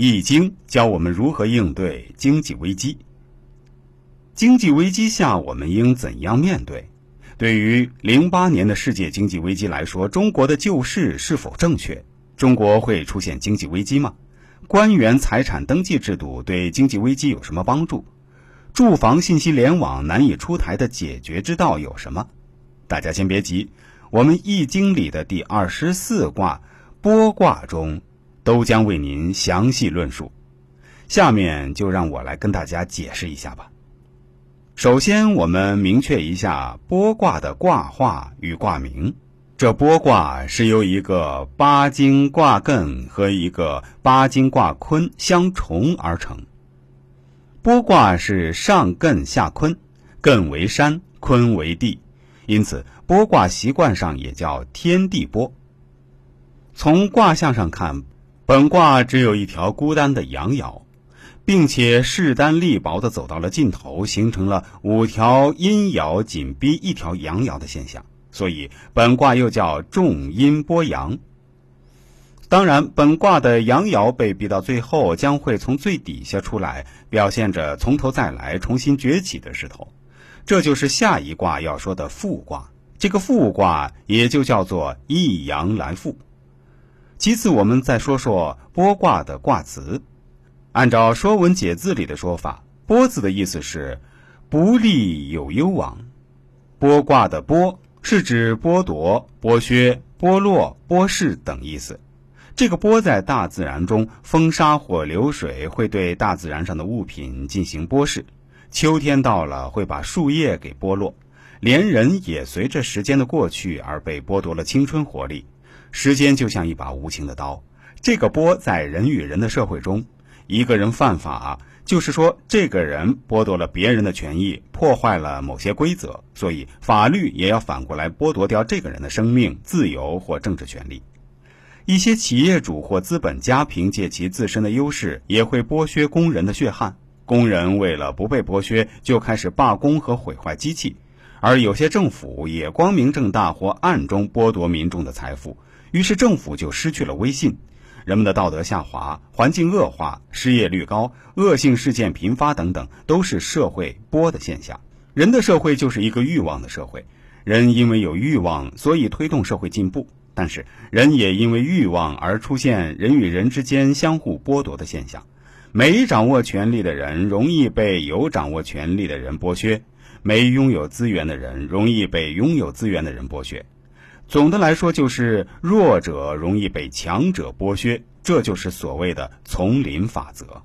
易经教我们如何应对经济危机。经济危机下，我们应怎样面对？对于零八年的世界经济危机来说，中国的救市是否正确？中国会出现经济危机吗？官员财产登记制度对经济危机有什么帮助？住房信息联网难以出台的解决之道有什么？大家先别急，我们易经里的第二十四卦剥卦中。都将为您详细论述。下面就让我来跟大家解释一下吧。首先，我们明确一下剥卦的卦画与卦名。这剥卦是由一个八经卦艮和一个八经卦坤相重而成。剥卦是上艮下坤，艮为山，坤为地，因此剥卦习惯上也叫天地剥。从卦象上看。本卦只有一条孤单的阳爻，并且势单力薄的走到了尽头，形成了五条阴爻紧逼一条阳爻的现象，所以本卦又叫重阴剥阳。当然，本卦的阳爻被逼到最后，将会从最底下出来，表现着从头再来、重新崛起的势头。这就是下一卦要说的复卦。这个复卦也就叫做一阳来复。其次，我们再说说剥卦的卦辞。按照《说文解字》里的说法，“剥”字的意思是不利有攸往。剥卦的“剥”是指剥夺、剥削、剥落、剥蚀等意思。这个“剥”在大自然中，风沙或流水会对大自然上的物品进行剥蚀。秋天到了，会把树叶给剥落，连人也随着时间的过去而被剥夺了青春活力。时间就像一把无情的刀，这个“剥”在人与人的社会中，一个人犯法，就是说这个人剥夺了别人的权益，破坏了某些规则，所以法律也要反过来剥夺掉这个人的生命、自由或政治权利。一些企业主或资本家凭借其自身的优势，也会剥削工人的血汗。工人为了不被剥削，就开始罢工和毁坏机器，而有些政府也光明正大或暗中剥夺民众的财富。于是政府就失去了威信，人们的道德下滑，环境恶化，失业率高，恶性事件频发等等，都是社会剥的现象。人的社会就是一个欲望的社会，人因为有欲望，所以推动社会进步。但是人也因为欲望而出现人与人之间相互剥夺的现象。没掌握权力的人容易被有掌握权力的人剥削，没拥有资源的人容易被拥有资源的人剥削。总的来说，就是弱者容易被强者剥削，这就是所谓的丛林法则。